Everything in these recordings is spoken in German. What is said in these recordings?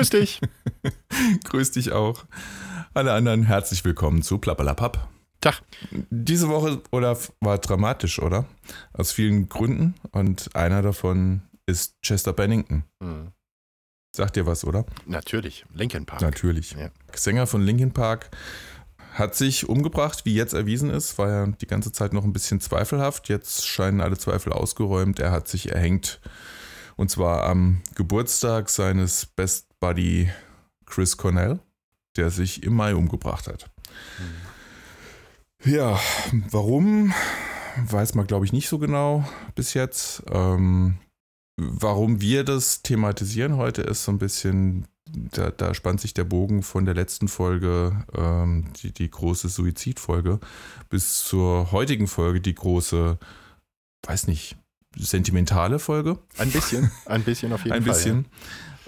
Grüß dich. Grüß dich auch. Alle anderen herzlich willkommen zu Plappalapapp. Tag. Diese Woche, Olaf, war dramatisch, oder? Aus vielen Gründen. Und einer davon ist Chester Bennington. Hm. Sagt dir was, oder? Natürlich. Linkin Park. Natürlich. Ja. Sänger von Linkin Park hat sich umgebracht, wie jetzt erwiesen ist. War ja die ganze Zeit noch ein bisschen zweifelhaft. Jetzt scheinen alle Zweifel ausgeräumt. Er hat sich erhängt. Und zwar am Geburtstag seines Best Buddy Chris Cornell, der sich im Mai umgebracht hat. Ja, warum? Weiß man, glaube ich, nicht so genau bis jetzt. Ähm, warum wir das thematisieren heute ist so ein bisschen, da, da spannt sich der Bogen von der letzten Folge, ähm, die, die große Suizidfolge, bis zur heutigen Folge, die große, weiß nicht, sentimentale Folge. Ein bisschen. Ein bisschen auf jeden Ein Fall. bisschen.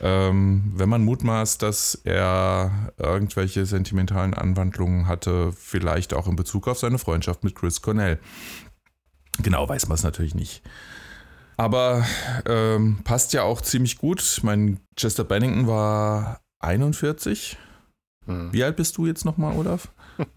Ähm, wenn man mutmaßt, dass er irgendwelche sentimentalen Anwandlungen hatte, vielleicht auch in Bezug auf seine Freundschaft mit Chris Cornell. Genau weiß man es natürlich nicht. Aber ähm, passt ja auch ziemlich gut. Ich meine, Chester Bennington war 41. Ja. Hm. Wie alt bist du jetzt nochmal, Olaf?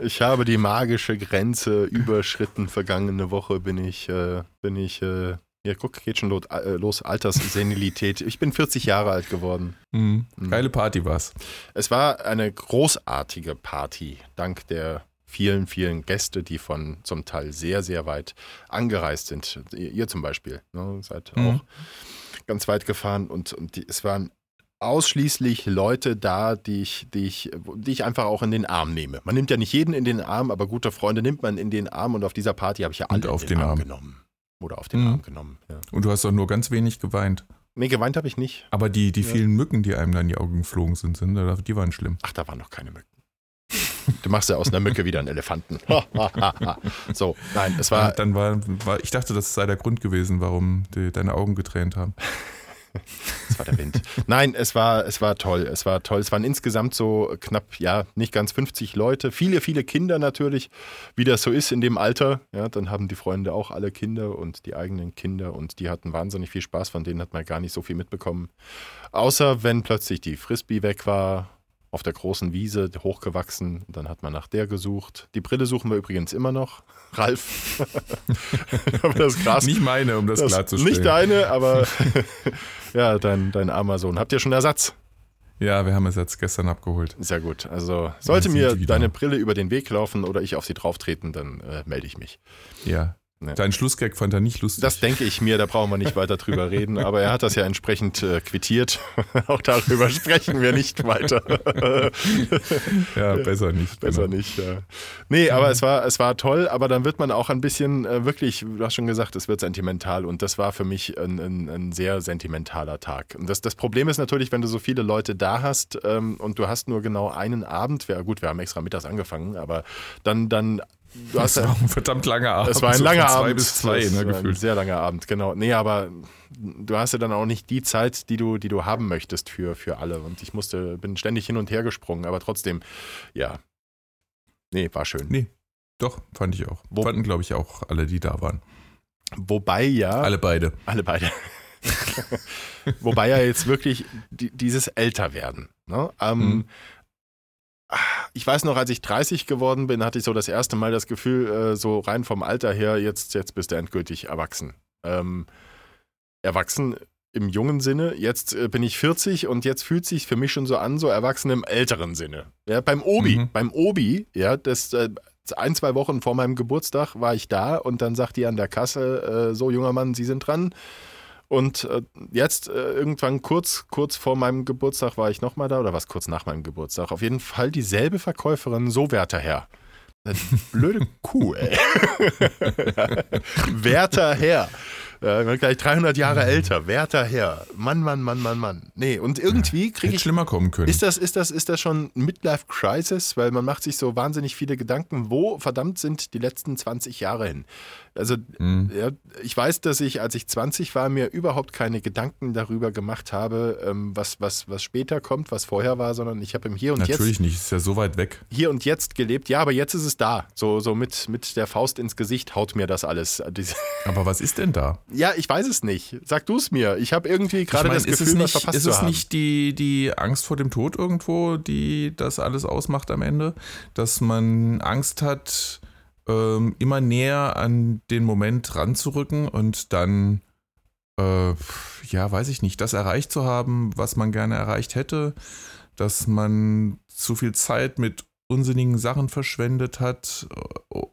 Ich habe die magische Grenze überschritten. Vergangene Woche bin ich, äh, bin ich, äh, ja, guck, geht schon los, äh, los Alterssenilität. Ich bin 40 Jahre alt geworden. Mhm. Mhm. Geile Party war's. Es war eine großartige Party, dank der vielen, vielen Gäste, die von zum Teil sehr, sehr weit angereist sind. Ihr, zum Beispiel, ne, seid Mhm. auch ganz weit gefahren und, und die, es waren ausschließlich Leute da, die ich, die, ich, die ich einfach auch in den Arm nehme. Man nimmt ja nicht jeden in den Arm, aber gute Freunde nimmt man in den Arm und auf dieser Party habe ich ja Und alle auf in den, den Arm, Arm. genommen. Oder auf den Mhm. Arm genommen. Ja. Und du hast doch nur ganz wenig geweint. Nee, geweint habe ich nicht. Aber die, die Ja. vielen Mücken, die einem da in die Augen geflogen sind, sind die waren schlimm. Ach, da waren noch keine Mücken. Du machst ja aus einer Mücke wieder einen Elefanten. so, nein, es war, dann war, war, ich dachte, das sei der Grund gewesen, warum die, deine Augen getränt haben. Es war der Wind. Nein, es war, es war toll. Es war toll. Es waren insgesamt so knapp, ja, nicht ganz 50 Leute. Viele, viele Kinder natürlich, wie das so ist in dem Alter. Ja, dann haben die Freunde auch alle Kinder und die eigenen Kinder und die hatten wahnsinnig viel Spaß. Von denen hat man gar nicht so viel mitbekommen. Außer wenn plötzlich die Frisbee weg war. Auf der großen Wiese, hochgewachsen, dann hat man nach der gesucht. Die Brille suchen wir übrigens immer noch. Ralf. aber das Gras Nicht meine, um das, das, klarzustellen. nicht deine, aber ja, dein, dein armer Sohn. Habt ihr schon Ersatz? Ja, wir haben jetzt gestern abgeholt. Sehr gut. Also sollte mir deine Brille über den Weg laufen oder ich auf sie drauf treten, dann äh, melde ich mich. Ja. Ja. Dein Schlussgag fand er nicht lustig. Das denke ich mir, da brauchen wir nicht weiter drüber reden, aber er hat das ja entsprechend äh, quittiert. Auch darüber sprechen wir nicht weiter. ja, besser nicht. Besser genau. nicht, ja. Nee, aber es war, es war toll, aber dann wird man auch ein bisschen äh, wirklich, du hast schon gesagt, es wird sentimental und das war für mich ein, ein, ein sehr sentimentaler Tag. Und das, das Problem ist natürlich, wenn du so viele Leute da hast ähm, und du hast nur genau einen Abend, wir, gut, wir haben extra mittags angefangen, aber dann, dann du hast Das war ein verdammt langer Abend. es war ein so langer von zwei Abend. bis zwei, Das ne, war ein gefühlt. sehr langer Abend, genau. Nee, aber du hast ja dann auch nicht die Zeit, die du, die du haben möchtest für, für alle. Und ich musste, bin ständig hin und her gesprungen, aber trotzdem, ja. Nee, war schön. Nee, doch, fand ich auch. Wo- Fanden, glaube ich, auch alle, die da waren. Wobei ja. Alle beide. Alle beide. Wobei ja jetzt wirklich die, dieses Älterwerden. Ne? Ähm, Mhm. Ich weiß noch, als ich 30 geworden bin, hatte ich so das erste Mal das Gefühl, äh, so rein vom Alter her, jetzt, jetzt bist du endgültig erwachsen. Ähm, erwachsen im jungen Sinne, jetzt äh, bin ich 40 und jetzt fühlt sich für mich schon so an, so erwachsen im älteren Sinne. Ja, beim Obi, Mhm. beim Obi, ja, das äh, ein, zwei Wochen vor meinem Geburtstag war ich da und dann sagt die an der Kasse, so junger Mann, Sie sind dran. Und äh, jetzt äh, irgendwann kurz, kurz vor meinem Geburtstag war ich nochmal da oder was kurz nach meinem Geburtstag. Auf jeden Fall dieselbe Verkäuferin, so werter Herr. Blöde Kuh, ey. werter Herr. Äh, gleich 300 Jahre älter, werter Herr. Mann, Mann, Mann, Mann, Mann. Nee, und irgendwie kriege ich schlimmer kommen können. ist das, ist, das, ist das schon Midlife Crisis? Weil man macht sich so wahnsinnig viele Gedanken, wo verdammt sind die letzten 20 Jahre hin? Also mhm. ja, ich weiß, dass ich, als ich 20 war, mir überhaupt keine Gedanken darüber gemacht habe, ähm, was, was, was später kommt, was vorher war, sondern ich habe im Hier und Natürlich Jetzt. Natürlich nicht, ist ja so weit weg. Hier und Jetzt gelebt. Ja, aber jetzt ist es da. So, so mit, mit der Faust ins Gesicht haut mir das alles. Aber was ist denn da? Ja, ich weiß es nicht. Sag du es mir. Ich habe irgendwie gerade das Gefühl, nicht, was verpasst Ist es nicht die, die Angst vor dem Tod irgendwo, die das alles ausmacht am Ende? Dass man Angst hat, ähm, immer näher an den Moment ranzurücken und dann, äh, ja, weiß ich nicht, das erreicht zu haben, was man gerne erreicht hätte, dass man zu viel Zeit mit unsinnigen Sachen verschwendet hat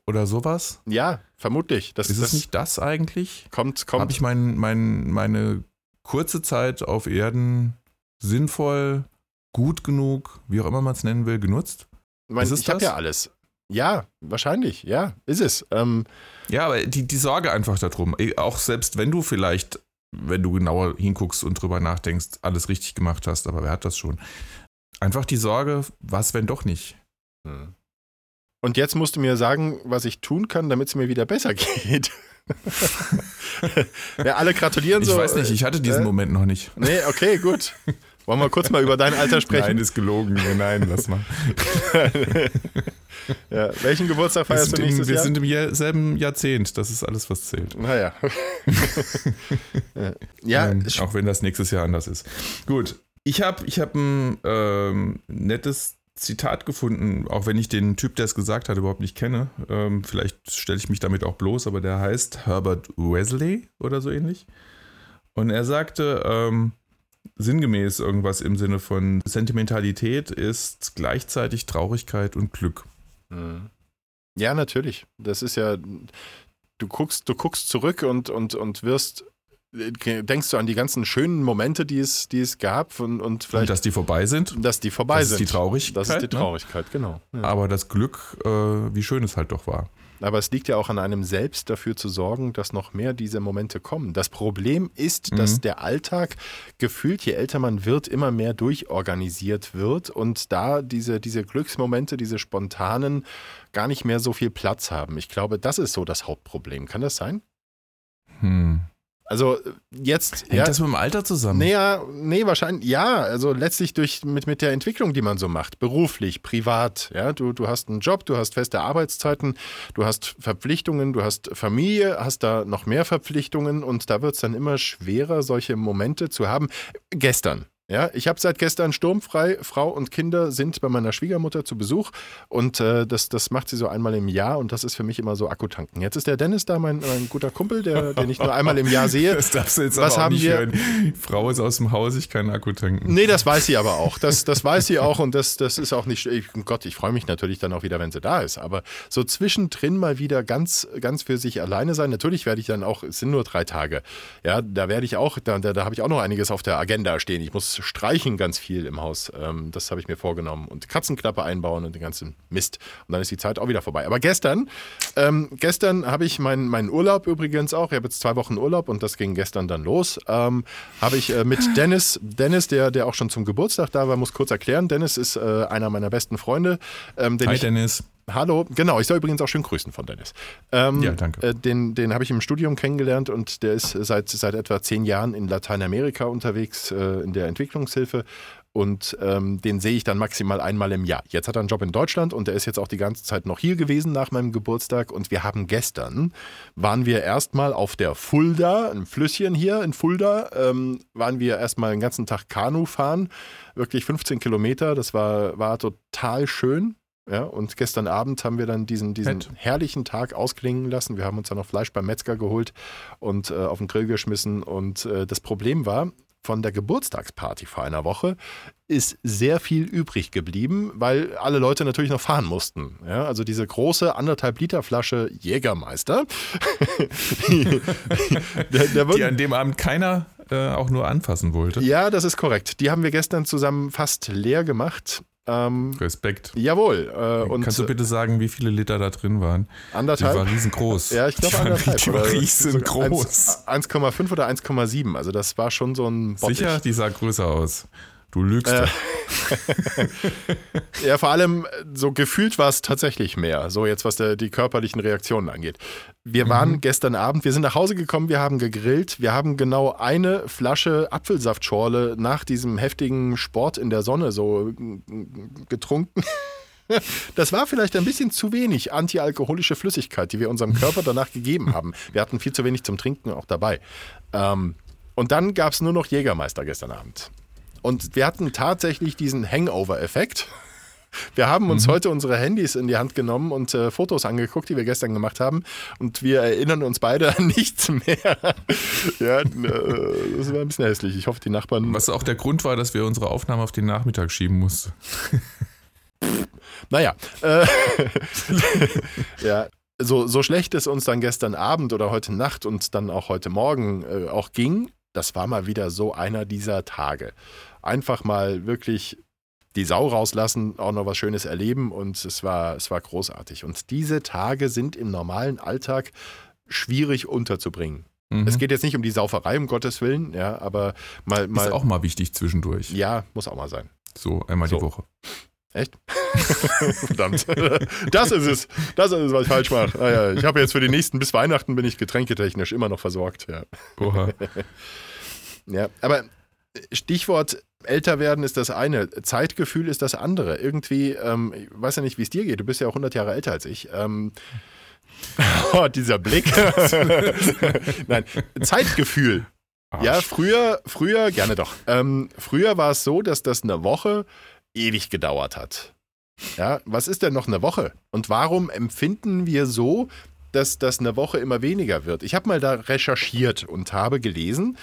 oder sowas? Ja, vermutlich. Das, ist es nicht das eigentlich? Kommt, kommt. Habe ich mein, mein, meine kurze Zeit auf Erden sinnvoll, gut genug, wie auch immer man es nennen will, genutzt? Mein, ich habe ja alles. Ja, wahrscheinlich, ja, ist es. Ähm, ja, aber die, die Sorge einfach darum, auch selbst wenn du vielleicht, wenn du genauer hinguckst und drüber nachdenkst, alles richtig gemacht hast, aber wer hat das schon? Einfach die Sorge, was, wenn doch nicht? Hm. Und jetzt musst du mir sagen, was ich tun kann, damit es mir wieder besser geht. ja, alle gratulieren so. Ich weiß nicht, ich hatte diesen äh, Moment noch nicht. Nee, okay, gut. Wollen wir kurz mal über dein Alter sprechen? Nein, ist gelogen. Nein, lass mal. ja, welchen Geburtstag feierst du nächstes im, wir Jahr? Wir sind im selben Jahrzehnt. Das ist alles, was zählt. Naja. ja. Ähm, auch wenn das nächstes Jahr anders ist. Gut. Ich habe ich hab ein ähm, nettes Zitat gefunden, auch wenn ich den Typ, der es gesagt hat, überhaupt nicht kenne. Ähm, vielleicht stelle ich mich damit auch bloß, aber der heißt Herbert Wesley oder so ähnlich. Und er sagte, ähm, sinngemäß irgendwas im Sinne von Sentimentalität ist gleichzeitig Traurigkeit und Glück. Mhm. Ja, natürlich. Das ist ja, du guckst, du guckst zurück und, und, und wirst denkst du an die ganzen schönen Momente, die es, die es gab und, und vielleicht. Und dass die vorbei sind? Dass die vorbei das sind. Das ist die Traurigkeit. Das ist die ne? Traurigkeit, ne? genau. Ja. Aber das Glück, äh, wie schön es halt doch war. Aber es liegt ja auch an einem selbst dafür zu sorgen, dass noch mehr diese Momente kommen. Das Problem ist, mhm. dass der Alltag gefühlt, je älter man wird, immer mehr durchorganisiert wird und da diese, diese Glücksmomente, diese spontanen, gar nicht mehr so viel Platz haben. Ich glaube, das ist so das Hauptproblem. Kann das sein? Hm. Also jetzt. Hängt ja, das mit dem Alter zusammen? Nee, ja, nee, wahrscheinlich, ja. Also letztlich durch mit, mit der Entwicklung, die man so macht, beruflich, privat. Ja, du, du hast einen Job, du hast feste Arbeitszeiten, du hast Verpflichtungen, du hast Familie, hast da noch mehr Verpflichtungen und da wird es dann immer schwerer, solche Momente zu haben. Gestern, ja, ich habe seit gestern sturmfrei. Frau und Kinder sind bei meiner Schwiegermutter zu Besuch und äh, das, das macht sie so einmal im Jahr und das ist für mich immer so Akkutanken. Jetzt ist der Dennis da, mein, mein guter Kumpel, der, den ich nur einmal im Jahr sehe. Das darfst du jetzt Was aber haben wir? Hören. Frau ist aus dem Haus, ich kann Akku tanken. Nee, das weiß sie aber auch. Das, das weiß sie auch und das, das ist auch nicht. Ich, Gott, ich freue mich natürlich dann auch wieder, wenn sie da ist. Aber so zwischendrin mal wieder ganz, ganz für sich alleine sein. Natürlich werde ich dann auch, es sind nur drei Tage. Ja, da werde ich auch, da, da, da habe ich auch noch einiges auf der Agenda stehen. Ich muss streichen ganz viel im Haus. Ähm, das habe ich mir vorgenommen. Und Katzenklappe einbauen und den ganzen Mist. Und dann ist die Zeit auch wieder vorbei. Aber gestern, ähm, gestern habe ich meinen, meinen Urlaub übrigens auch. Ich habe jetzt zwei Wochen Urlaub und das ging gestern dann los. Ähm, habe ich äh, mit Dennis, Dennis, der, der auch schon zum Geburtstag da war, muss kurz erklären. Dennis ist äh, einer meiner besten Freunde. Ähm, Hi, ich, Dennis. Hallo, genau, ich soll übrigens auch schön grüßen von Dennis. Ähm, ja, danke. Äh, den den habe ich im Studium kennengelernt und der ist seit, seit etwa zehn Jahren in Lateinamerika unterwegs äh, in der Entwicklungshilfe und ähm, den sehe ich dann maximal einmal im Jahr. Jetzt hat er einen Job in Deutschland und er ist jetzt auch die ganze Zeit noch hier gewesen nach meinem Geburtstag und wir haben gestern, waren wir erstmal auf der Fulda, ein Flüsschen hier in Fulda, ähm, waren wir erstmal den ganzen Tag Kanu fahren, wirklich 15 Kilometer, das war, war total schön. Ja, und gestern Abend haben wir dann diesen, diesen herrlichen Tag ausklingen lassen. Wir haben uns dann noch Fleisch beim Metzger geholt und äh, auf den Grill geschmissen. Und äh, das Problem war, von der Geburtstagsparty vor einer Woche ist sehr viel übrig geblieben, weil alle Leute natürlich noch fahren mussten. Ja, also diese große anderthalb Liter Flasche Jägermeister, die, der, der die an dem Abend keiner äh, auch nur anfassen wollte. Ja, das ist korrekt. Die haben wir gestern zusammen fast leer gemacht. Ähm, Respekt. Jawohl. Äh, und Kannst du bitte sagen, wie viele Liter da drin waren? Anderthalb. Die war riesengroß. Ja, ich glaube anderthalb. Die war riesengroß. 1,5 oder 1,7. Also das war schon so ein Bottich. Sicher? Die sah größer aus. Du lügst. Äh, ja, vor allem so gefühlt war es tatsächlich mehr, so jetzt was der, die körperlichen Reaktionen angeht. Wir waren mhm. gestern Abend, wir sind nach Hause gekommen, wir haben gegrillt, wir haben genau eine Flasche Apfelsaftschorle nach diesem heftigen Sport in der Sonne so getrunken. Das war vielleicht ein bisschen zu wenig antialkoholische Flüssigkeit, die wir unserem Körper danach gegeben haben. Wir hatten viel zu wenig zum Trinken auch dabei. Ähm, und dann gab es nur noch Jägermeister gestern Abend. Und wir hatten tatsächlich diesen Hangover-Effekt. Wir haben uns mhm. heute unsere Handys in die Hand genommen und äh, Fotos angeguckt, die wir gestern gemacht haben. Und wir erinnern uns beide an nichts mehr. ja, äh, das war ein bisschen hässlich. Ich hoffe, die Nachbarn. Was auch der Grund war, dass wir unsere Aufnahme auf den Nachmittag schieben mussten. naja. Äh, ja. So, so schlecht es uns dann gestern Abend oder heute Nacht und dann auch heute Morgen äh, auch ging, das war mal wieder so einer dieser Tage einfach mal wirklich die Sau rauslassen, auch noch was Schönes erleben und es war, es war großartig. Und diese Tage sind im normalen Alltag schwierig unterzubringen. Mhm. Es geht jetzt nicht um die Sauferei, um Gottes Willen, ja, aber mal, mal. Ist auch mal wichtig zwischendurch. Ja, muss auch mal sein. So, einmal so. die Woche. Echt? Verdammt. Das ist es. Das ist es, was ich falsch mache. Ah, ja. Ich habe jetzt für die nächsten bis Weihnachten bin ich getränketechnisch immer noch versorgt. Ja. Oha. ja, aber Stichwort älter werden ist das eine, Zeitgefühl ist das andere. Irgendwie, ähm, ich weiß ja nicht, wie es dir geht, du bist ja auch 100 Jahre älter als ich. Ähm, oh, dieser Blick. Nein, Zeitgefühl. Arsch. Ja, früher, früher, gerne doch. Ähm, früher war es so, dass das eine Woche ewig gedauert hat. Ja, was ist denn noch eine Woche? Und warum empfinden wir so, dass das eine Woche immer weniger wird? Ich habe mal da recherchiert und habe gelesen,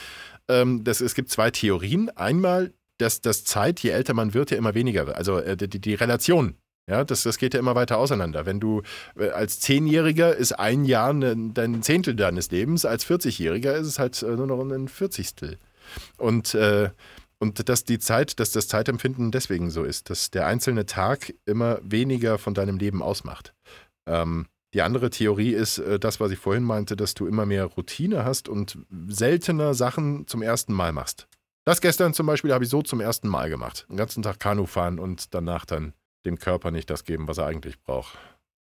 ähm, das, es gibt zwei Theorien. Einmal, dass das Zeit, je älter man wird, ja immer weniger wird. Also äh, die, die Relation ja, das, das geht ja immer weiter auseinander. Wenn du äh, als Zehnjähriger ist ein Jahr ne, dein Zehntel deines Lebens, als 40-Jähriger ist es halt äh, nur noch ein Vierzigstel. Und, äh, und dass die Zeit, dass das Zeitempfinden deswegen so ist, dass der einzelne Tag immer weniger von deinem Leben ausmacht. Ähm, die andere Theorie ist äh, das, was ich vorhin meinte, dass du immer mehr Routine hast und seltener Sachen zum ersten Mal machst. Das gestern zum Beispiel habe ich so zum ersten Mal gemacht. Den ganzen Tag Kanu fahren und danach dann dem Körper nicht das geben, was er eigentlich braucht.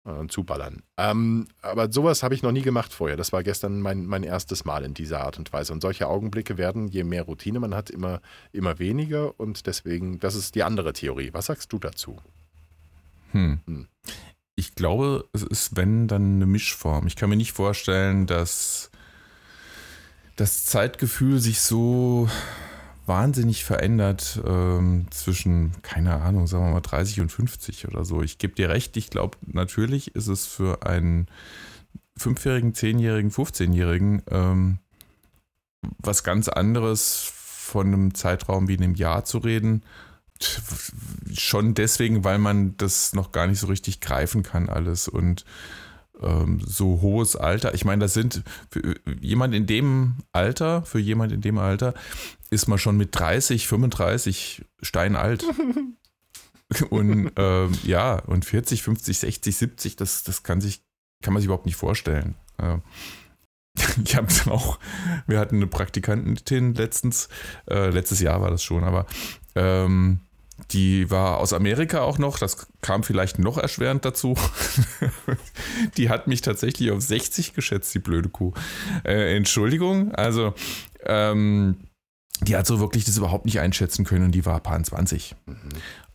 Äh, und zuballern. Ähm, aber sowas habe ich noch nie gemacht vorher. Das war gestern mein, mein erstes Mal in dieser Art und Weise. Und solche Augenblicke werden, je mehr Routine man hat, immer, immer weniger. Und deswegen, das ist die andere Theorie. Was sagst du dazu? Hm. hm. Ich glaube, es ist, wenn, dann eine Mischform. Ich kann mir nicht vorstellen, dass das Zeitgefühl sich so wahnsinnig verändert ähm, zwischen, keine Ahnung, sagen wir mal 30 und 50 oder so. Ich gebe dir recht, ich glaube, natürlich ist es für einen Fünfjährigen, Zehnjährigen, 15-Jährigen ähm, was ganz anderes von einem Zeitraum wie einem Jahr zu reden schon deswegen, weil man das noch gar nicht so richtig greifen kann, alles. Und ähm, so hohes Alter, ich meine, das sind für jemand in dem Alter, für jemand in dem Alter, ist man schon mit 30, 35 steinalt. und ähm, ja, und 40, 50, 60, 70, das, das kann sich, kann man sich überhaupt nicht vorstellen. Äh, ich habe auch, wir hatten eine Praktikantin letztens, äh, letztes Jahr war das schon, aber ähm, die war aus Amerika auch noch, das kam vielleicht noch erschwerend dazu. die hat mich tatsächlich auf 60 geschätzt, die blöde Kuh. Äh, Entschuldigung, also ähm, die hat so wirklich das überhaupt nicht einschätzen können und die war paar 20. Mhm.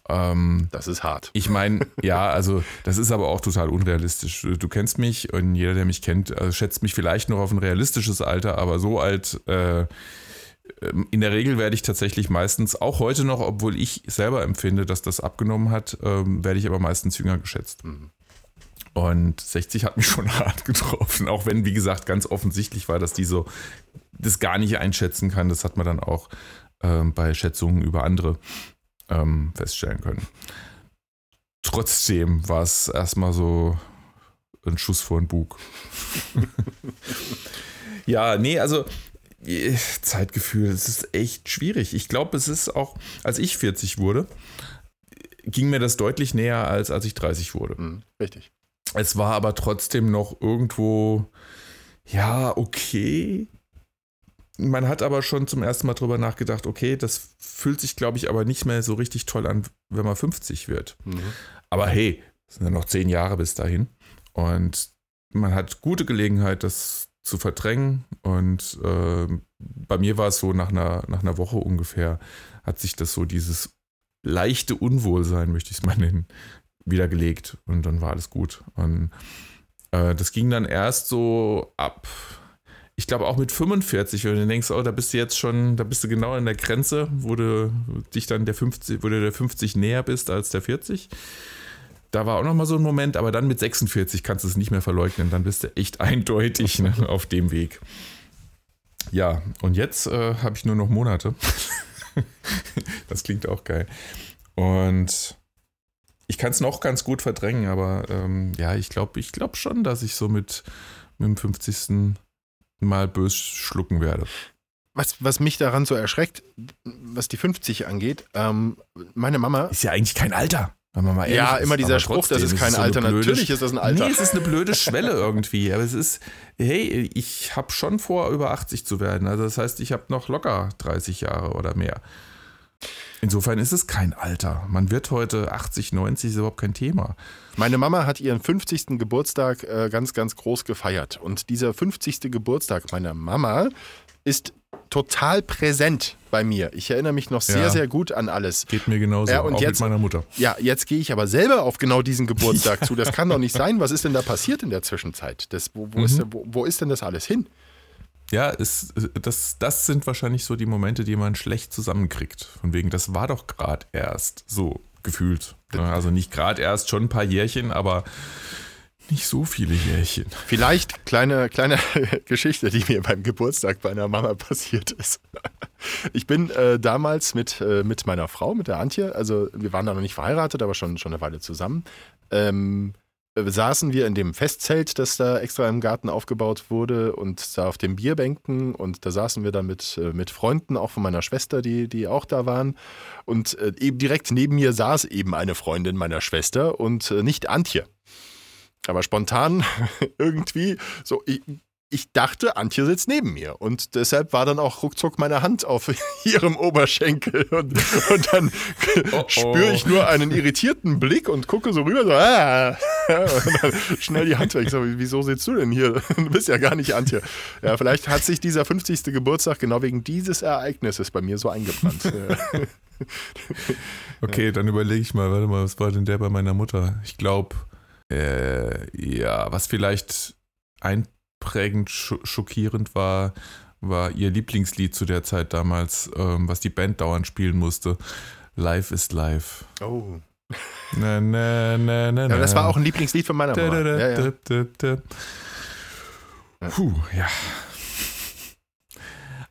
Ähm, das ist hart. Ich meine, ja, also das ist aber auch total unrealistisch. Du kennst mich und jeder, der mich kennt, also schätzt mich vielleicht noch auf ein realistisches Alter, aber so alt. Äh, ähm, in der Regel werde ich tatsächlich meistens, auch heute noch, obwohl ich selber empfinde, dass das abgenommen hat, ähm, werde ich aber meistens jünger geschätzt. Mhm. Und 60 hat mich schon hart getroffen, auch wenn, wie gesagt, ganz offensichtlich war, dass die so das gar nicht einschätzen kann. Das hat man dann auch ähm, bei Schätzungen über andere ähm, feststellen können. Trotzdem war es erstmal so ein Schuss vor den Bug. ja, nee, also äh, Zeitgefühl, es ist echt schwierig. Ich glaube, es ist auch, als ich 40 wurde, ging mir das deutlich näher, als als ich 30 wurde. Mhm, richtig. Es war aber trotzdem noch irgendwo, ja, okay. Man hat aber schon zum ersten Mal drüber nachgedacht, okay, das fühlt sich, glaube ich, aber nicht mehr so richtig toll an, wenn man 50 wird. Mhm. Aber hey, es sind ja noch zehn Jahre bis dahin. Und man hat gute Gelegenheit, das zu verdrängen. Und äh, bei mir war es so, nach einer, nach einer Woche ungefähr hat sich das so dieses leichte Unwohlsein, möchte ich es mal nennen, wiedergelegt. Und dann war alles gut. Und äh, das ging dann erst so ab, ich glaube auch mit 45, wenn du denkst, oh, da bist du jetzt schon, da bist du genau an der Grenze, wo du dich dann der 50, wo du der 50 näher bist als der 40. Da war auch nochmal so ein Moment, aber dann mit 46 kannst du es nicht mehr verleugnen. Dann bist du echt eindeutig ne, auf dem Weg. Ja, und jetzt äh, habe ich nur noch Monate. das klingt auch geil. Und ich kann es noch ganz gut verdrängen, aber ähm, ja, ich glaube ich glaub schon, dass ich so mit, mit dem 50. Mal bös schlucken werde. Was, was mich daran so erschreckt, was die 50 angeht, ähm, meine Mama. Ist ja eigentlich kein Alter. ja, immer ist, dieser Spruch, das ist kein ist so Alter. Blöde, Natürlich ist das ein Alter. Nee, es ist eine blöde Schwelle irgendwie. Aber es ist, hey, ich habe schon vor, über 80 zu werden. Also das heißt, ich habe noch locker 30 Jahre oder mehr. Insofern ist es kein Alter. Man wird heute 80, 90, ist überhaupt kein Thema. Meine Mama hat ihren 50. Geburtstag äh, ganz, ganz groß gefeiert. Und dieser 50. Geburtstag meiner Mama ist total präsent bei mir. Ich erinnere mich noch sehr, ja. sehr gut an alles. Geht mir genauso, ja, und auch jetzt, mit meiner Mutter. Ja, jetzt gehe ich aber selber auf genau diesen Geburtstag zu. Das kann doch nicht sein. Was ist denn da passiert in der Zwischenzeit? Das, wo, wo, mhm. ist, wo, wo ist denn das alles hin? Ja, es, das, das sind wahrscheinlich so die Momente, die man schlecht zusammenkriegt. Von wegen, das war doch gerade erst so gefühlt. Also nicht gerade erst, schon ein paar Jährchen, aber nicht so viele Jährchen. Vielleicht kleine, kleine Geschichte, die mir beim Geburtstag bei einer Mama passiert ist. Ich bin äh, damals mit, äh, mit meiner Frau, mit der Antje, also wir waren da noch nicht verheiratet, aber schon, schon eine Weile zusammen. Ähm, äh, saßen wir in dem Festzelt, das da extra im Garten aufgebaut wurde und da auf den Bierbänken und da saßen wir dann mit, äh, mit Freunden, auch von meiner Schwester, die, die auch da waren. Und äh, eben direkt neben mir saß eben eine Freundin meiner Schwester und nicht Antje. Aber spontan irgendwie so, ich, ich dachte, Antje sitzt neben mir. Und deshalb war dann auch ruckzuck meine Hand auf ihrem Oberschenkel. Und, und dann oh, oh. spüre ich nur einen irritierten Blick und gucke so rüber, so, ah. und dann schnell die Hand weg. Ich so, wieso sitzt du denn hier? Du bist ja gar nicht Antje. Ja, vielleicht hat sich dieser 50. Geburtstag genau wegen dieses Ereignisses bei mir so eingebrannt. okay, dann überlege ich mal, warte mal, was war denn der bei meiner Mutter? Ich glaube, äh, ja, was vielleicht ein prägend schockierend war, war ihr Lieblingslied zu der Zeit damals, ähm, was die Band dauernd spielen musste. Life is Life. Oh. Na, na, na, na, ja, das war auch ein Lieblingslied von meiner Mama. Da, da, ja, ja. Puh, ja.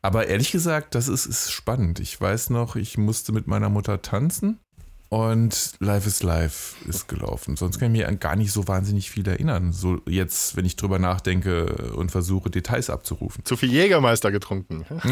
Aber ehrlich gesagt, das ist, ist spannend. Ich weiß noch, ich musste mit meiner Mutter tanzen und Life is Life ist gelaufen. Sonst kann ich mir gar nicht so wahnsinnig viel erinnern. So jetzt, wenn ich drüber nachdenke und versuche, Details abzurufen. Zu viel Jägermeister getrunken.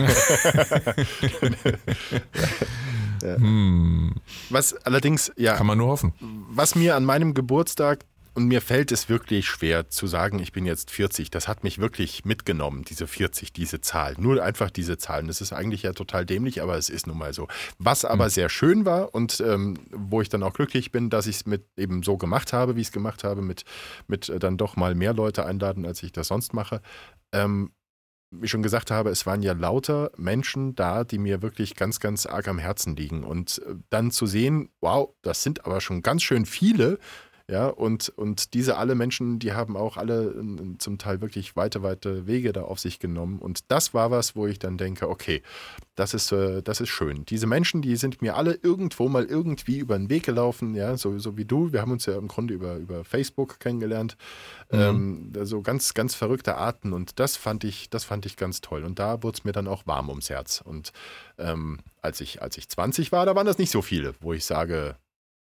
hm. Was allerdings, ja. Kann man nur hoffen. Was mir an meinem Geburtstag und mir fällt es wirklich schwer zu sagen, ich bin jetzt 40. Das hat mich wirklich mitgenommen, diese 40, diese Zahl. Nur einfach diese Zahlen. Das ist eigentlich ja total dämlich, aber es ist nun mal so. Was aber mhm. sehr schön war und ähm, wo ich dann auch glücklich bin, dass ich es mit eben so gemacht habe, wie ich es gemacht habe, mit, mit äh, dann doch mal mehr Leute einladen, als ich das sonst mache. Ähm, wie ich schon gesagt habe, es waren ja lauter Menschen da, die mir wirklich ganz, ganz arg am Herzen liegen. Und äh, dann zu sehen, wow, das sind aber schon ganz schön viele, ja, und, und diese alle Menschen, die haben auch alle zum Teil wirklich weite, weite Wege da auf sich genommen. Und das war was, wo ich dann denke, okay, das ist, äh, das ist schön. Diese Menschen, die sind mir alle irgendwo mal irgendwie über den Weg gelaufen, ja, so, so wie du. Wir haben uns ja im Grunde über, über Facebook kennengelernt. Mhm. Ähm, so ganz, ganz verrückte Arten. Und das fand ich, das fand ich ganz toll. Und da wurde es mir dann auch warm ums Herz. Und ähm, als, ich, als ich 20 war, da waren das nicht so viele, wo ich sage,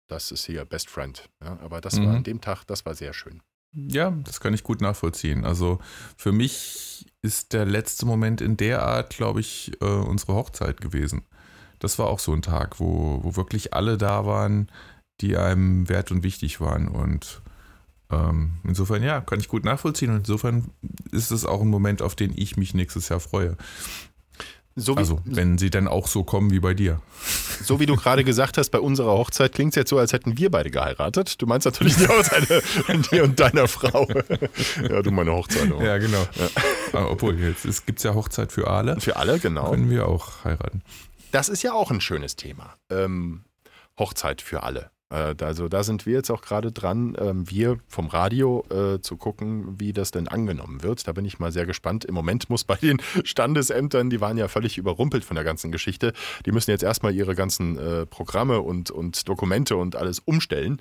das ist hier Best Friend. Ja, aber das mhm. war an dem Tag, das war sehr schön. Ja, das kann ich gut nachvollziehen. Also für mich ist der letzte Moment in der Art, glaube ich, äh, unsere Hochzeit gewesen. Das war auch so ein Tag, wo, wo wirklich alle da waren, die einem wert und wichtig waren. Und ähm, insofern, ja, kann ich gut nachvollziehen. Und insofern ist es auch ein Moment, auf den ich mich nächstes Jahr freue. So wie, Also, wenn sie dann auch so kommen wie bei dir. so wie du gerade gesagt hast, bei unserer Hochzeit klingt es jetzt so, als hätten wir beide geheiratet. Du meinst natürlich die Hochzeit von dir und deiner Frau. ja, du meine Hochzeit. Auch. genau. Ah, Obwohl, jetzt gibt es ja Hochzeit für alle. Für alle, genau. Können wir auch heiraten. Das ist ja auch ein schönes Thema. Ähm, Hochzeit für alle. Äh, also da sind wir jetzt auch gerade dran, ähm, wir vom Radio äh, zu gucken, wie das denn angenommen wird. Da bin ich mal sehr gespannt. Im Moment muss bei den Standesämtern, die waren ja völlig überrumpelt von der ganzen Geschichte, die müssen jetzt erstmal ihre ganzen äh, Programme und, und Dokumente und alles umstellen.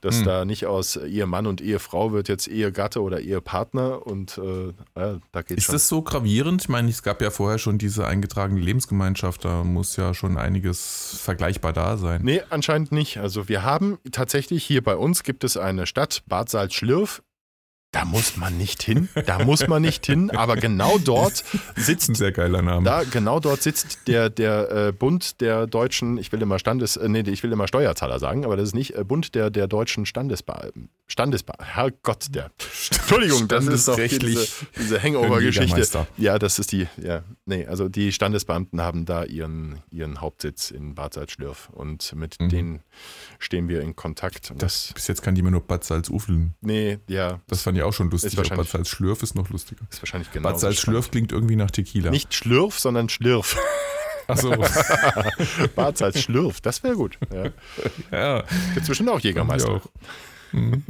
Dass Hm. da nicht aus Ehemann und Ehefrau wird jetzt Ehegatte oder Ehepartner und äh, ja, da geht Ist schon. das so gravierend? Ich meine, es gab ja vorher schon diese eingetragene Lebensgemeinschaft, da muss ja schon einiges vergleichbar da sein. Nee, anscheinend nicht. Also wir haben tatsächlich hier bei uns gibt es eine Stadt, Bad Salzschlirf. Da muss man nicht hin, da muss man nicht hin, aber genau dort Ein sitzt sehr geiler Name. da, genau dort sitzt der, der äh, Bund der deutschen, ich will immer Standes, äh, nee, ich will immer Steuerzahler sagen, aber das ist nicht äh, Bund der, der deutschen Standesbeamten. Standesbe Herrgott, der. Entschuldigung, das ist doch diese, diese Hangover-Geschichte. Ja, das ist die, ja, nee, also die Standesbeamten haben da ihren, ihren Hauptsitz in Bad Salzschlirf und mit Mhm. denen stehen wir in Kontakt. Das, bis jetzt kann die mir nur Bad Salzufeln. nee, ja, Das fand ich auch schon lustig. Ist aber Bad wahrscheinlich- Salzschlürf ist noch lustiger. ist wahrscheinlich genau. Bad Salzschlürf klingt irgendwie nach Tequila. Nicht Schlürf, sondern Schlürf. Achso. Bad Salzschlürf, das wäre gut. Ja. ja. Gibt bestimmt auch Jägermeister. Ja, auch. Mhm.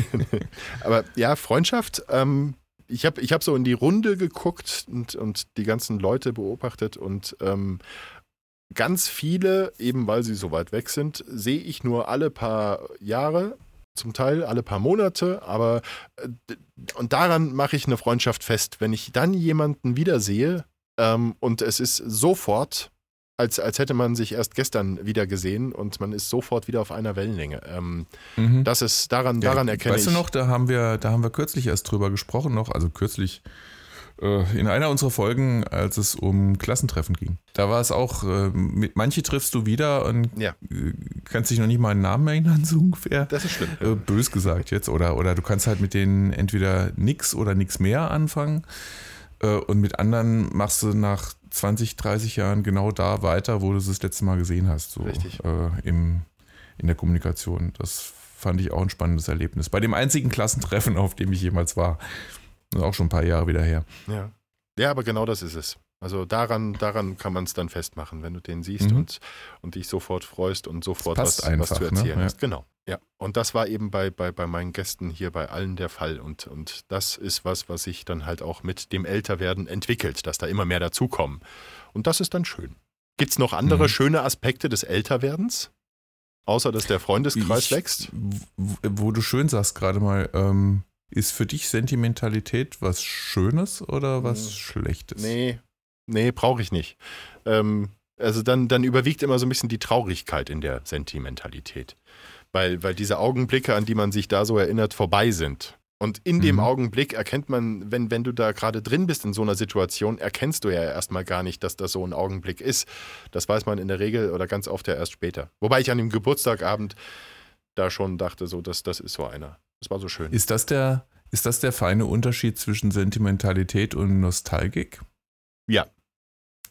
Aber ja, Freundschaft, ähm, ich habe ich hab so in die Runde geguckt und, und die ganzen Leute beobachtet und ähm, ganz viele, eben weil sie so weit weg sind, sehe ich nur alle paar Jahre, zum Teil alle paar Monate, aber äh, und daran mache ich eine Freundschaft fest. Wenn ich dann jemanden wiedersehe ähm, und es ist sofort, als, als hätte man sich erst gestern wieder gesehen und man ist sofort wieder auf einer Wellenlänge. Ähm, Mhm. das ist daran, daran Ja, erkenne weißt ich. du noch, da haben wir, da haben wir kürzlich erst drüber gesprochen, noch, also kürzlich in einer unserer Folgen, als es um Klassentreffen ging. Da war es auch, äh, mit, manche triffst du wieder und Ja. äh, kannst dich noch nicht mal einen Namen erinnern, so ungefähr. Das ist schlimm. Äh, bös gesagt jetzt. Oder, oder du kannst halt mit denen entweder nix oder nix mehr anfangen. Äh, und mit anderen machst du nach 20, 30 Jahren genau da weiter, wo du es das letzte Mal gesehen hast. So, Richtig. Äh, im, in der Kommunikation. Das fand ich auch ein spannendes Erlebnis. Bei dem einzigen Klassentreffen, auf dem ich jemals war. Das ist auch schon ein paar Jahre wieder her. Ja. ja, aber genau das ist es. Also daran, daran kann man es dann festmachen, wenn du den siehst Mhm. und, und dich sofort freust und sofort was, einfach, was zu ne? erzählen Ja. hast. Genau. Ja. Und das war eben bei, bei, bei meinen Gästen hier bei allen der Fall. Und, und das ist was, was sich dann halt auch mit dem Älterwerden entwickelt, dass da immer mehr dazukommen. Und das ist dann schön. Gibt es noch andere Mhm. schöne Aspekte des Älterwerdens? Außer dass der Freundeskreis Ich- wächst? Wo, wo du schön sagst gerade mal, ähm, ist für dich Sentimentalität was Schönes oder was Hm. Schlechtes? Nee, nee, brauche ich nicht. Ähm, also dann, dann überwiegt immer so ein bisschen die Traurigkeit in der Sentimentalität. Weil, weil diese Augenblicke, an die man sich da so erinnert, vorbei sind. Und in dem Mhm. Augenblick erkennt man, wenn, wenn du da gerade drin bist in so einer Situation, erkennst du ja erstmal gar nicht, dass das so ein Augenblick ist. Das weiß man in der Regel oder ganz oft ja erst später. Wobei ich an dem Geburtstagabend da schon dachte, so, das, das ist so einer. Das war so schön. Ist das der, ist das der feine Unterschied zwischen Sentimentalität und Nostalgik? Ja.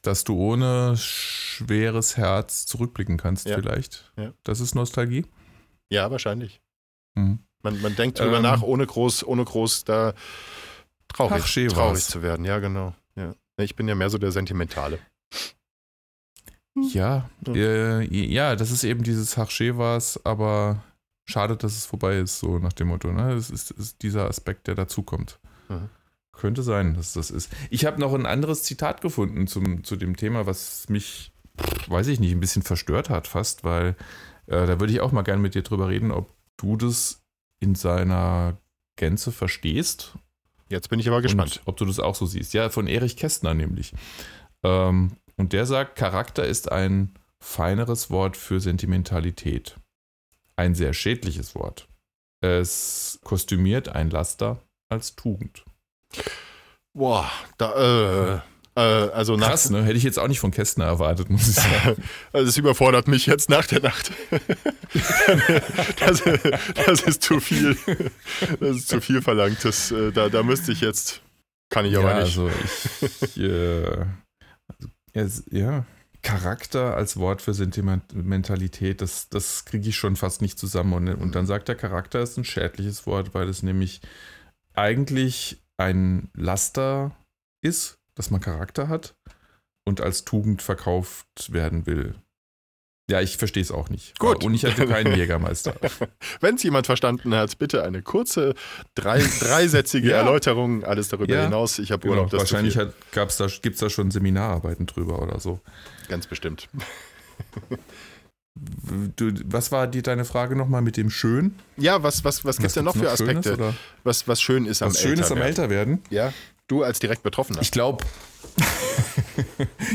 Dass du ohne schweres Herz zurückblicken kannst, Ja. vielleicht? Ja. Das ist Nostalgie? Ja, wahrscheinlich. Mhm. Man, man denkt drüber Ähm. nach, ohne groß, ohne groß da traurig, Ach, traurig zu werden. Ja, genau. Ja. Ich bin ja mehr so der Sentimentale. Ja, Ja. äh, ja, das ist eben dieses Haché was, aber schade, dass es vorbei ist, so nach dem Motto. Ne? Das ist, ist dieser Aspekt, der dazukommt. Mhm. Könnte sein, dass das ist. Ich habe noch ein anderes Zitat gefunden zum, zu dem Thema, was mich, weiß ich nicht, ein bisschen verstört hat fast, weil äh, da würde ich auch mal gerne mit dir drüber reden, ob du das in seiner Gänze verstehst Jetzt bin ich aber gespannt. und ob du das auch so siehst. Ja, von Erich Kästner nämlich. Ähm, und der sagt, Charakter ist ein feineres Wort für Sentimentalität. Ein sehr schädliches Wort. Es kostümiert ein Laster als Tugend. Boah, da, äh, äh, also nach, Krass, ne? Hätte ich jetzt auch nicht von Kästner erwartet, muss ich sagen. also es überfordert mich jetzt nach der Nacht. das, das ist zu viel. Das ist zu viel verlangt. Das, äh, da, da müsste ich jetzt, kann ich aber nicht. also ich, äh, Es, ja, Charakter als Wort für Sentimentalität, das, das kriege ich schon fast nicht zusammen. Und, und dann sagt der Charakter ist ein schädliches Wort, weil es nämlich eigentlich ein Laster ist, dass man Charakter hat und als Tugend verkauft werden will. Ja, ich verstehe es auch nicht. Gut. Und ich hatte keinen Jägermeister. Wenn es jemand verstanden hat, bitte eine kurze, drei, dreisätzige Ja. Erläuterung, alles darüber Ja. hinaus. Ich habe Genau, Urlaub, das wahrscheinlich da, gibt es da schon Seminararbeiten drüber oder so. Ganz bestimmt. Du, was war die, deine Frage nochmal mit dem Schön? Ja, was, was, was gibt es denn noch für Schönes, Aspekte, oder? was, was schön ist am Was Schönes am Älterwerden? Älterwerden? Ja, du als direkt Betroffener. Ich glaube.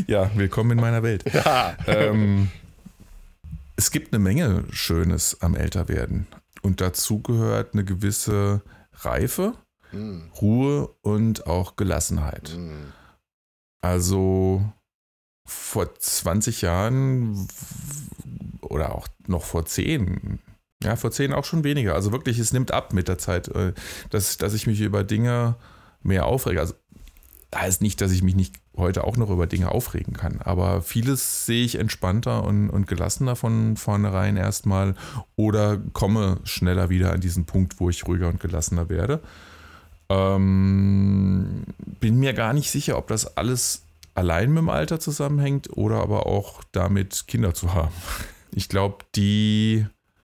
ja, willkommen in meiner Welt. ja. ähm, es gibt eine Menge Schönes am Älterwerden. Und dazu gehört eine gewisse Reife, Hm, Ruhe und auch Gelassenheit. hm. Also vor 20 Jahren oder auch noch vor 10, ja, vor 10 auch schon weniger. Also wirklich, es nimmt ab mit der Zeit, äh, dass, dass ich mich über Dinge mehr aufrege. Also heißt nicht, dass ich mich nicht heute auch noch über Dinge aufregen kann, aber vieles sehe ich entspannter und, und gelassener von vornherein erstmal oder komme schneller wieder an diesen Punkt, wo ich ruhiger und gelassener werde. Ähm, bin mir gar nicht sicher, ob das alles allein mit dem Alter zusammenhängt oder aber auch damit, Kinder zu haben. Ich glaube, die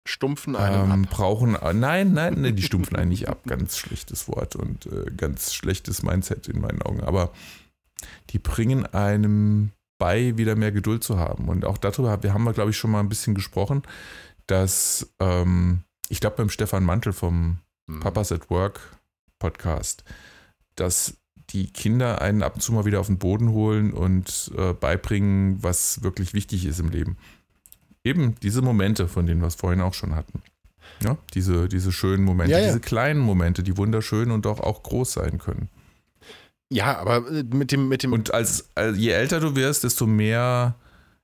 Stumpfen einen ähm, ab. brauchen. Nein, nein, nein, die stumpfen einen nicht ab. Ganz schlechtes Wort und äh, ganz schlechtes Mindset in meinen Augen. Aber die bringen einem bei, wieder mehr Geduld zu haben. Und auch darüber wir haben wir, glaube ich, schon mal ein bisschen gesprochen, dass ähm, ich glaube beim Stefan Mantel vom Hm. Papas at Work Podcast, dass die Kinder einen ab und zu mal wieder auf den Boden holen und äh, beibringen, was wirklich wichtig ist im Leben. Eben diese Momente, von denen wir es vorhin auch schon hatten. Ja, diese, diese schönen Momente, Ja, ja. diese kleinen Momente, die wunderschön und doch auch groß sein können. Ja, aber äh, mit dem, mit dem Und als, als je älter du wirst, desto mehr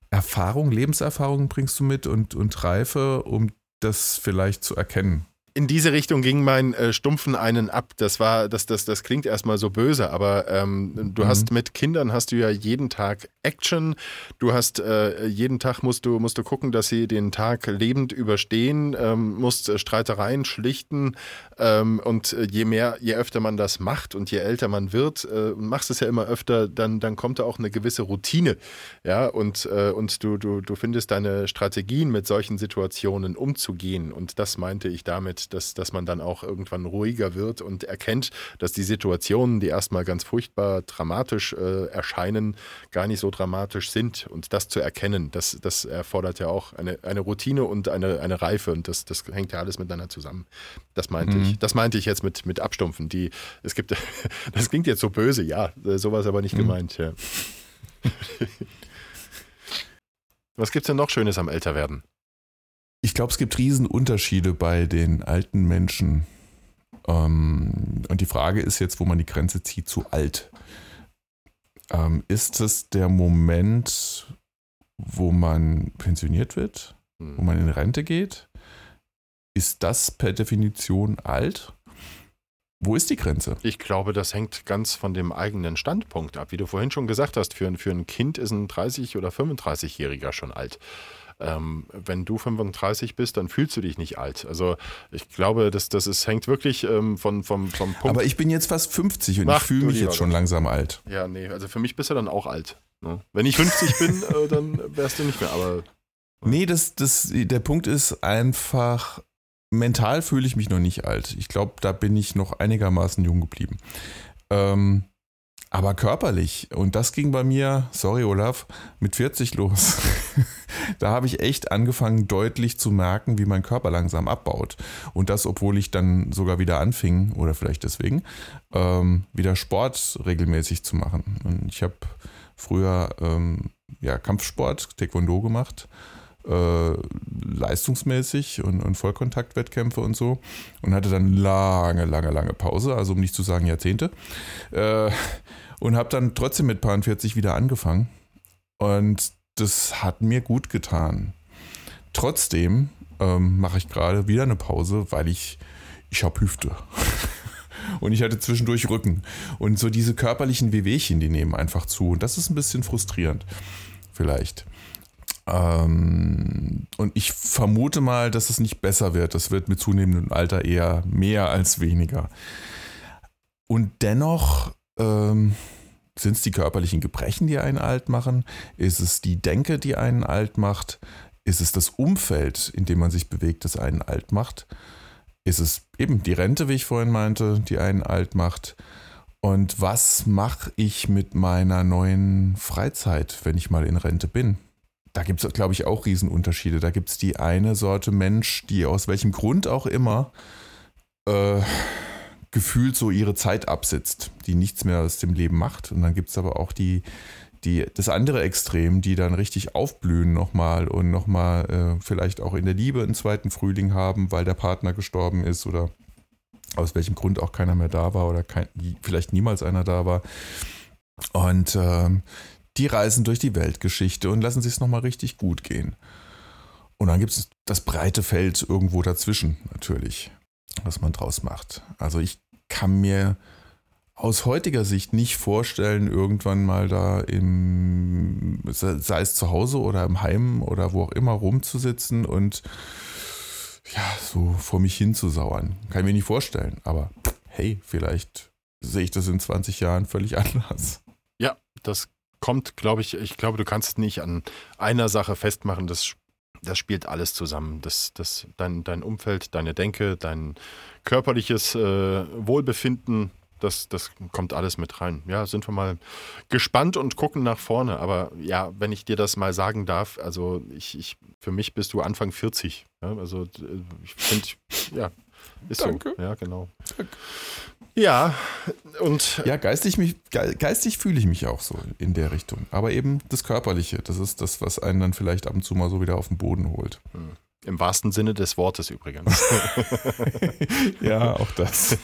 Erfahrung, Lebenserfahrung bringst du mit und, und Reife, um das vielleicht zu erkennen. In diese Richtung ging mein äh, Stumpfen einen ab. Das war, das, das, das klingt erstmal so böse, aber ähm, du Mhm. hast mit Kindern hast du ja jeden Tag Action. Du hast äh, jeden Tag musst du, musst du gucken, dass sie den Tag lebend überstehen, ähm, musst äh, Streitereien schlichten. Ähm, und äh, je mehr, je öfter man das macht und je älter man wird, äh, machst es ja immer öfter, dann, dann kommt da auch eine gewisse Routine. Ja, und, äh, und du, du, du findest deine Strategien, mit solchen Situationen umzugehen. Und das meinte ich damit, dass, dass man dann auch irgendwann ruhiger wird und erkennt, dass die Situationen, die erstmal ganz furchtbar dramatisch äh, erscheinen, gar nicht so dramatisch sind. Und das zu erkennen, das, das erfordert ja auch eine, eine Routine und eine, eine Reife. Und das, das hängt ja alles miteinander zusammen. Das meinte Mhm. ich. Das meinte ich jetzt mit, mit Abstumpfen. Die, es gibt, das klingt jetzt so böse, ja, äh, sowas aber nicht Mhm. gemeint, ja. Was gibt's denn noch Schönes am Älterwerden? Ich glaube, es gibt Riesenunterschiede bei den alten Menschen. Ähm, und die Frage ist jetzt, wo man die Grenze zieht zu alt. Ähm, ist es der Moment, wo man pensioniert wird, Hm. wo man in Rente geht? Ist das per Definition alt? Wo ist die Grenze? Ich glaube, das hängt ganz von dem eigenen Standpunkt ab. Wie du vorhin schon gesagt hast, für ein, für ein Kind ist ein 30- oder 35-Jähriger schon alt. Ähm, wenn du 35 bist, dann fühlst du dich nicht alt. Also ich glaube, das, das ist, hängt wirklich ähm, von, vom, vom Punkt. Aber ich bin jetzt fast 50 und Ach, ich fühle mich jetzt schon langsam alt. ja, nee, also für mich bist du dann auch alt. Ne? Wenn ich 50 bin, äh, dann wärst du nicht mehr. Aber Nee, das, das, der Punkt ist einfach, mental fühle ich mich noch nicht alt. Ich glaube, da bin ich noch einigermaßen jung geblieben. Ähm, aber körperlich, und das ging bei mir, sorry Olaf, mit 40 los. da habe ich echt angefangen, deutlich zu merken, wie mein Körper langsam abbaut. Und das, obwohl ich dann sogar wieder anfing, oder vielleicht deswegen, ähm, wieder Sport regelmäßig zu machen. Und ich habe früher ähm, ja, Kampfsport, Taekwondo gemacht äh, leistungsmäßig und, und Vollkontaktwettkämpfe und so und hatte dann lange, lange, lange Pause, also um nicht zu sagen Jahrzehnte äh, und habe dann trotzdem mit Paar 40 wieder angefangen und das hat mir gut getan. Trotzdem ähm, mache ich gerade wieder eine Pause, weil ich ich habe Hüfte Und ich hatte zwischendurch Rücken. Und so diese körperlichen Wehwehchen, die nehmen einfach zu. Und das ist ein bisschen frustrierend. Vielleicht. Ähm, und ich vermute mal, dass es nicht besser wird. Das wird mit zunehmendem Alter eher mehr als weniger. Und dennoch ähm, sind es die körperlichen Gebrechen, die einen alt machen? Ist es die Denke, die einen alt macht? Ist es das Umfeld, in dem man sich bewegt, das einen alt macht? Ist es eben die Rente, wie ich vorhin meinte, die einen alt macht? Und was mache ich mit meiner neuen Freizeit, wenn ich mal in Rente bin? Da gibt es, glaube ich, auch Riesenunterschiede. Da gibt es die eine Sorte Mensch, die aus welchem Grund auch immer äh, gefühlt so ihre Zeit absitzt, die nichts mehr aus dem Leben macht. Und dann gibt es aber auch die, die, das andere Extrem, die dann richtig aufblühen nochmal und nochmal äh, vielleicht auch in der Liebe einen zweiten Frühling haben, weil der Partner gestorben ist oder aus welchem Grund auch keiner mehr da war oder kein, vielleicht niemals einer da war. Und ähm, die reisen durch die Weltgeschichte und lassen sich es nochmal richtig gut gehen. Und dann gibt es das breite Feld irgendwo dazwischen natürlich, was man draus macht. Also ich kann mir aus heutiger Sicht nicht vorstellen, irgendwann mal da im, sei es zu Hause oder im Heim oder wo auch immer rumzusitzen und ja, so vor mich hinzusauern. Kann ich mir nicht vorstellen, aber hey, vielleicht sehe ich das in 20 Jahren völlig anders. Ja, das kommt, glaube ich, ich glaube, du kannst nicht an einer Sache festmachen, das, das spielt alles zusammen. Das, das, dein, dein Umfeld, deine Denke, dein körperliches äh, Wohlbefinden, das, das kommt alles mit rein. Ja, sind wir mal gespannt und gucken nach vorne. Aber ja, wenn ich dir das mal sagen darf, also ich, ich für mich bist du Anfang 40. Ja, also ich finde, ja, ist Danke. so. Ja, genau. Danke. Ja, und. Ja, geistig, mich, geistig fühle ich mich auch so in der Richtung. Aber eben das Körperliche, das ist das, was einen dann vielleicht ab und zu mal so wieder auf den Boden holt. Hm. Im wahrsten Sinne des Wortes übrigens. ja, auch das.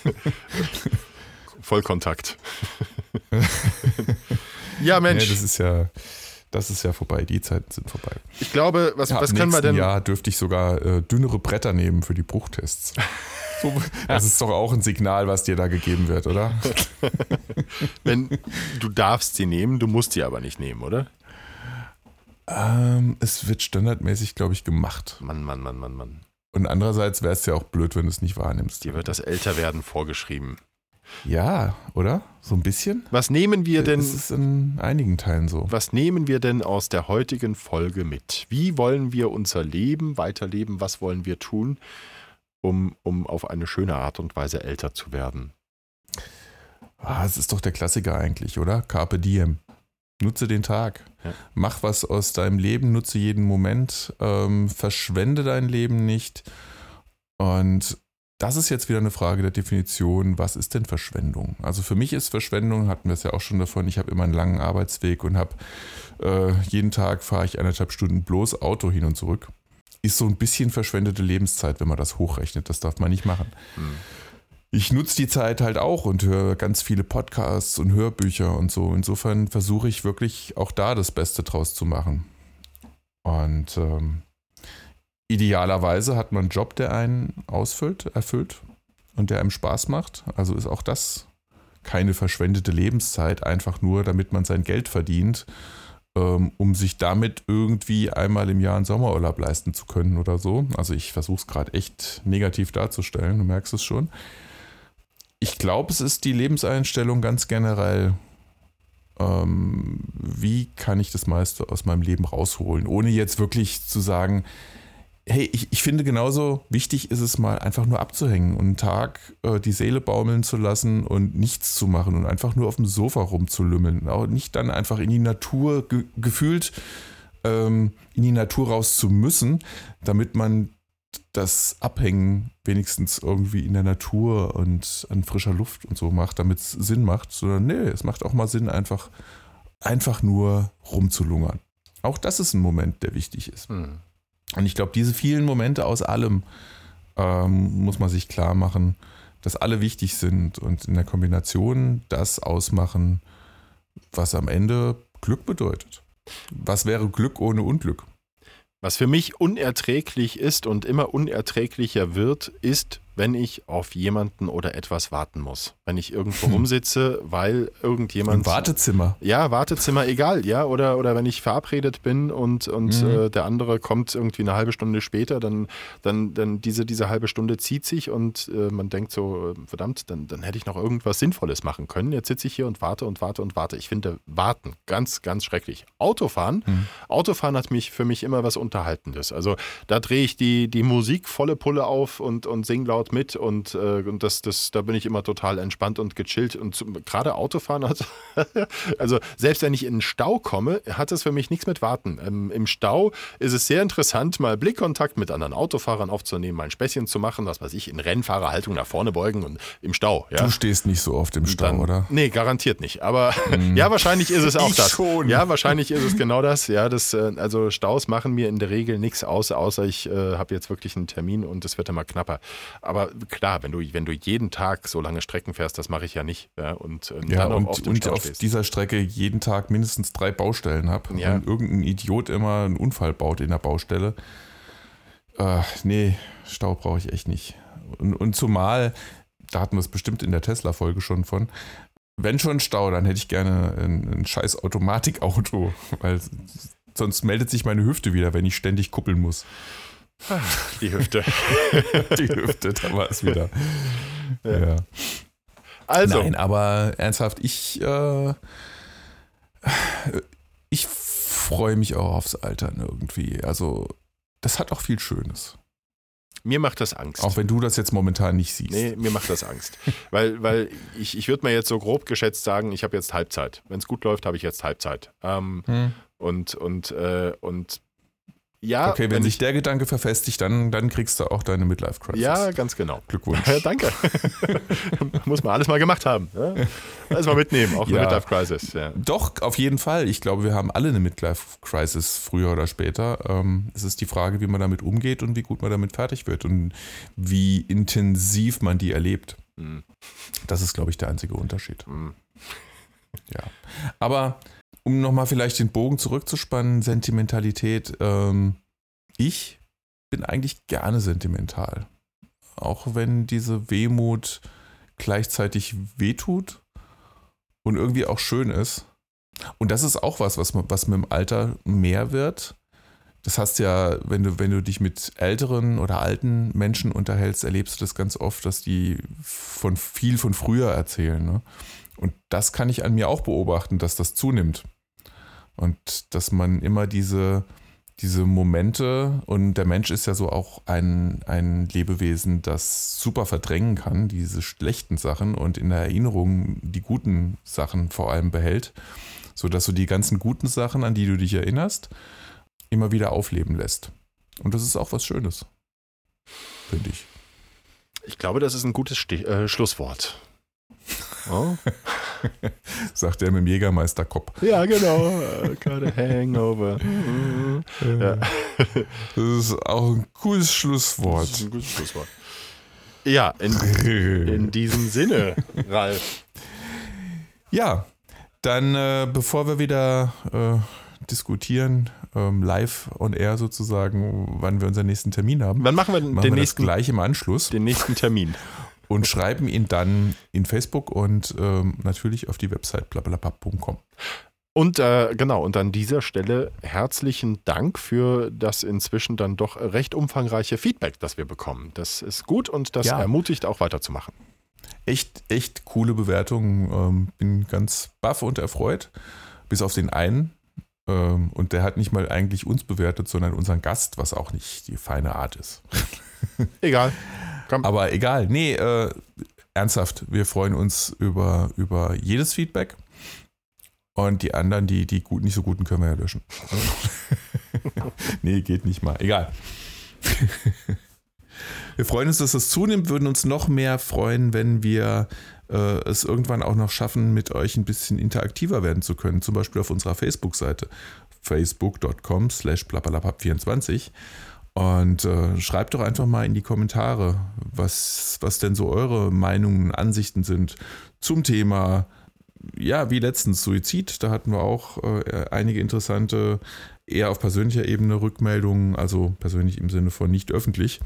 Vollkontakt. ja, Mensch. Ja, das ist ja, das ist ja vorbei. Die Zeiten sind vorbei. Ich glaube, was, ja, was können wir denn? Ja, dürfte ich sogar äh, dünnere Bretter nehmen für die Bruchtests. So, das ist doch auch ein Signal, was dir da gegeben wird, oder? Wenn du darfst sie nehmen, du musst sie aber nicht nehmen, oder? Ähm, es wird standardmäßig, glaube ich, gemacht. Mann, Mann, Mann, Mann, Mann. Und andererseits wäre es ja auch blöd, wenn du es nicht wahrnimmst. Dir wird das Älterwerden vorgeschrieben. Ja, oder? So ein bisschen? Was nehmen wir denn? Das ist in einigen Teilen so. Was nehmen wir denn aus der heutigen Folge mit? Wie wollen wir unser Leben weiterleben? Was wollen wir tun, um, um auf eine schöne Art und Weise älter zu werden? Ah, es ist doch der Klassiker eigentlich, oder? Carpe diem. Nutze den Tag. Ja. Mach was aus deinem Leben, nutze jeden Moment, ähm, verschwende dein Leben nicht. Und das ist jetzt wieder eine Frage der Definition, was ist denn Verschwendung? Also für mich ist Verschwendung, hatten wir es ja auch schon davon, ich habe immer einen langen Arbeitsweg und habe äh, jeden Tag fahre ich eineinhalb Stunden bloß Auto hin und zurück. Ist so ein bisschen verschwendete Lebenszeit, wenn man das hochrechnet. Das darf man nicht machen. Hm. Ich nutze die Zeit halt auch und höre ganz viele Podcasts und Hörbücher und so. Insofern versuche ich wirklich auch da das Beste draus zu machen. Und ähm, Idealerweise hat man einen Job, der einen ausfüllt, erfüllt und der einem Spaß macht. Also ist auch das keine verschwendete Lebenszeit, einfach nur, damit man sein Geld verdient, um sich damit irgendwie einmal im Jahr einen Sommerurlaub leisten zu können oder so. Also ich versuche es gerade echt negativ darzustellen, du merkst es schon. Ich glaube, es ist die Lebenseinstellung ganz generell. Ähm, wie kann ich das meiste aus meinem Leben rausholen, ohne jetzt wirklich zu sagen, hey, ich, ich finde genauso wichtig ist es mal einfach nur abzuhängen und einen Tag äh, die Seele baumeln zu lassen und nichts zu machen und einfach nur auf dem Sofa rumzulümmeln. Auch nicht dann einfach in die Natur ge gefühlt ähm, in die Natur raus zu müssen, damit man das Abhängen wenigstens irgendwie in der Natur und an frischer Luft und so macht, damit es Sinn macht, sondern nee, es macht auch mal Sinn, einfach, einfach nur rumzulungern. Auch das ist ein Moment, der wichtig ist. Hm. Und ich glaube, diese vielen Momente aus allem ähm, muss man sich klar machen, dass alle wichtig sind und in der Kombination das ausmachen, was am Ende Glück bedeutet. Was wäre Glück ohne Unglück? Was für mich unerträglich ist und immer unerträglicher wird, ist wenn ich auf jemanden oder etwas warten muss. Wenn ich irgendwo rumsitze, weil irgendjemand. Im Wartezimmer. Ja, Wartezimmer, egal, ja. Oder, oder wenn ich verabredet bin und, und Mhm. äh, der andere kommt irgendwie eine halbe Stunde später, dann, dann, dann diese, diese halbe Stunde zieht sich und äh, man denkt so, äh, verdammt, dann, dann hätte ich noch irgendwas Sinnvolles machen können. Jetzt sitze ich hier und warte und warte und warte. Ich finde Warten ganz, ganz schrecklich. Autofahren, Mhm. Autofahren hat mich für mich immer was Unterhaltendes. Also da drehe ich die, die Musik volle Pulle auf und, und sing laut mit und, äh, und das, das, da bin ich immer total entspannt und gechillt. Und gerade Autofahren hat, also selbst wenn ich in den Stau komme, hat das für mich nichts mit Warten. Ähm, Im Stau ist es sehr interessant, mal Blickkontakt mit anderen Autofahrern aufzunehmen, mal ein Späßchen zu machen, was weiß ich, in Rennfahrerhaltung nach vorne beugen und im Stau. Ja. Du stehst nicht so oft im Stau, Dann- oder? Nee, garantiert nicht. Aber ja, wahrscheinlich ist es auch Ich das. schon. Ja, wahrscheinlich ist es genau das. Ja, das, äh, also Staus machen mir in der Regel nichts aus, außer ich äh, habe jetzt wirklich einen Termin und es wird immer knapper. Aber klar, wenn du, wenn du jeden Tag so lange Strecken fährst, das mache ich ja nicht. Ja, und ähm, Ja, und, auf und auf dieser Strecke jeden Tag mindestens drei Baustellen habe Ja. und irgendein Idiot immer einen Unfall baut in der Baustelle. Äh, nee, Stau brauche ich echt nicht. Und, und zumal, da hatten wir es bestimmt in der Tesla-Folge schon von, wenn schon Stau, dann hätte ich gerne ein, ein scheiß Automatikauto, weil sonst meldet sich meine Hüfte wieder, wenn ich ständig kuppeln muss. Die Hüfte. Die Hüfte, da war es wieder. Ja. Ja. Also, Nein, aber ernsthaft, ich, äh, ich freue mich auch aufs Altern irgendwie. Also, das hat auch viel Schönes. mir macht das Angst. Auch wenn du das jetzt momentan nicht siehst. Nee, mir macht das Angst. weil weil ich, ich würde mir jetzt so grob geschätzt sagen, ich habe jetzt Halbzeit. Wenn es gut läuft, habe ich jetzt Halbzeit. Ähm, Hm. und, und, äh, und ja, Okay, wenn, sich der Gedanke verfestigt, dann, dann kriegst du auch deine Midlife-Crisis. Ja, ganz genau. Glückwunsch. Ja, danke. Muss man alles mal gemacht haben. Ja? Alles mal mitnehmen, auch eine Ja. Midlife Crisis. Ja. Doch, auf jeden Fall. Ich glaube, wir haben alle eine Midlife-Crisis früher oder später. Ähm, es ist die Frage, wie man damit umgeht und wie gut man damit fertig wird und wie intensiv man die erlebt. Hm, Das ist, glaube ich, der einzige Unterschied. hm. Ja. Aber um nochmal vielleicht den Bogen zurückzuspannen, Sentimentalität. Ähm, ich bin eigentlich gerne sentimental. Auch wenn diese Wehmut gleichzeitig wehtut und irgendwie auch schön ist. Und das ist auch was, was, was mit dem Alter mehr wird. Das hast ja, wenn du, wenn du dich mit älteren oder alten Menschen unterhältst, erlebst du das ganz oft, dass die von viel von früher erzählen. Ne? Und das kann ich an mir auch beobachten, dass das zunimmt. Und dass man immer diese, diese Momente, und der Mensch ist ja so auch ein, ein Lebewesen, das super verdrängen kann, diese schlechten Sachen und in der Erinnerung die guten Sachen vor allem behält, sodass du die ganzen guten Sachen, an die du dich erinnerst, immer wieder aufleben lässt. Und das ist auch was Schönes, finde ich. Ich glaube, das ist ein gutes Stich, äh, Schlusswort. Oh. Sagt er mit dem Jägermeisterkopf. Ja, genau. Got a hangover. Mhm. Ja. Das ist auch ein cooles Das ist Schlusswort. ein gutes Schlusswort. Ja, in, in diesem Sinne, Ralf. Ja, dann äh, bevor wir wieder äh, diskutieren, ähm, live on air sozusagen, wann wir unseren nächsten Termin haben, Wann machen wir machen den, wir nächsten, gleich im Anschluss den nächsten Termin? und schreiben ihn dann in Facebook und ähm, natürlich auf die Website blablabla.com. Und äh, genau, und an dieser Stelle herzlichen Dank für das inzwischen dann doch recht umfangreiche Feedback, das wir bekommen. Das ist gut und das Ja. ermutigt auch weiterzumachen. Echt, echt coole Bewertungen. Ähm, bin ganz baff und erfreut. Bis auf den einen. Ähm, und der hat nicht mal eigentlich uns bewertet, sondern unseren Gast, was auch nicht die feine Art ist. Egal. Komm. Aber egal, nee, äh, ernsthaft, wir freuen uns über, über jedes Feedback. Und die anderen, die, die gut, nicht so guten, können wir ja löschen. nee, geht nicht mal. Egal. wir freuen uns, dass das zunimmt, würden uns noch mehr freuen, wenn wir äh, es irgendwann auch noch schaffen, mit euch ein bisschen interaktiver werden zu können. Zum Beispiel auf unserer Facebook-Seite facebook.com slash 24 und äh, schreibt doch einfach mal in die Kommentare, was, was denn so eure Meinungen, Ansichten sind zum Thema, ja, wie letztens Suizid. Da hatten wir auch äh, einige interessante, eher auf persönlicher Ebene Rückmeldungen, also persönlich im Sinne von nicht öffentlich.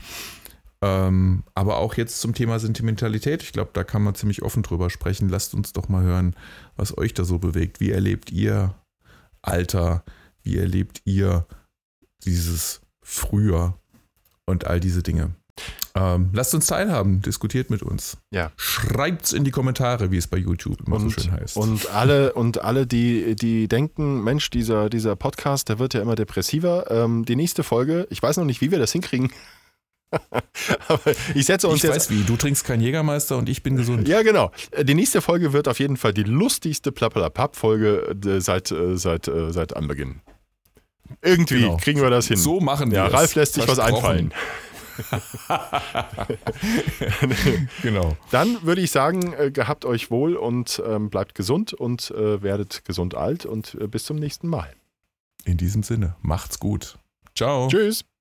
Ähm, aber auch jetzt zum Thema Sentimentalität. Ich glaube, da kann man ziemlich offen drüber sprechen. Lasst uns doch mal hören, was euch da so bewegt. Wie erlebt ihr Alter? Wie erlebt ihr dieses Früher und all diese Dinge? Ähm, lasst uns teilhaben, diskutiert mit uns. Ja. Schreibt's in die Kommentare, wie es bei YouTube immer Und, so schön heißt. und alle, und alle die, die denken, Mensch, dieser, dieser Podcast, der wird ja immer depressiver. Ähm, die nächste Folge, ich weiß noch nicht, wie wir das hinkriegen. Aber ich setze uns ich jetzt weiß wie, du trinkst keinen Jägermeister und ich bin gesund. Ja, genau. Die nächste Folge wird auf jeden Fall die lustigste Plappalapapp-Folge äh, seit, äh, seit, äh, seit Anbeginn. Irgendwie Genau. kriegen wir das hin. So machen wir ja, es. Ralf lässt sich was einfallen. Genau. Dann würde ich sagen, äh, gehabt euch wohl und ähm, bleibt gesund und äh, werdet gesund alt und äh, bis zum nächsten Mal. In diesem Sinne, macht's gut. Ciao. Tschüss.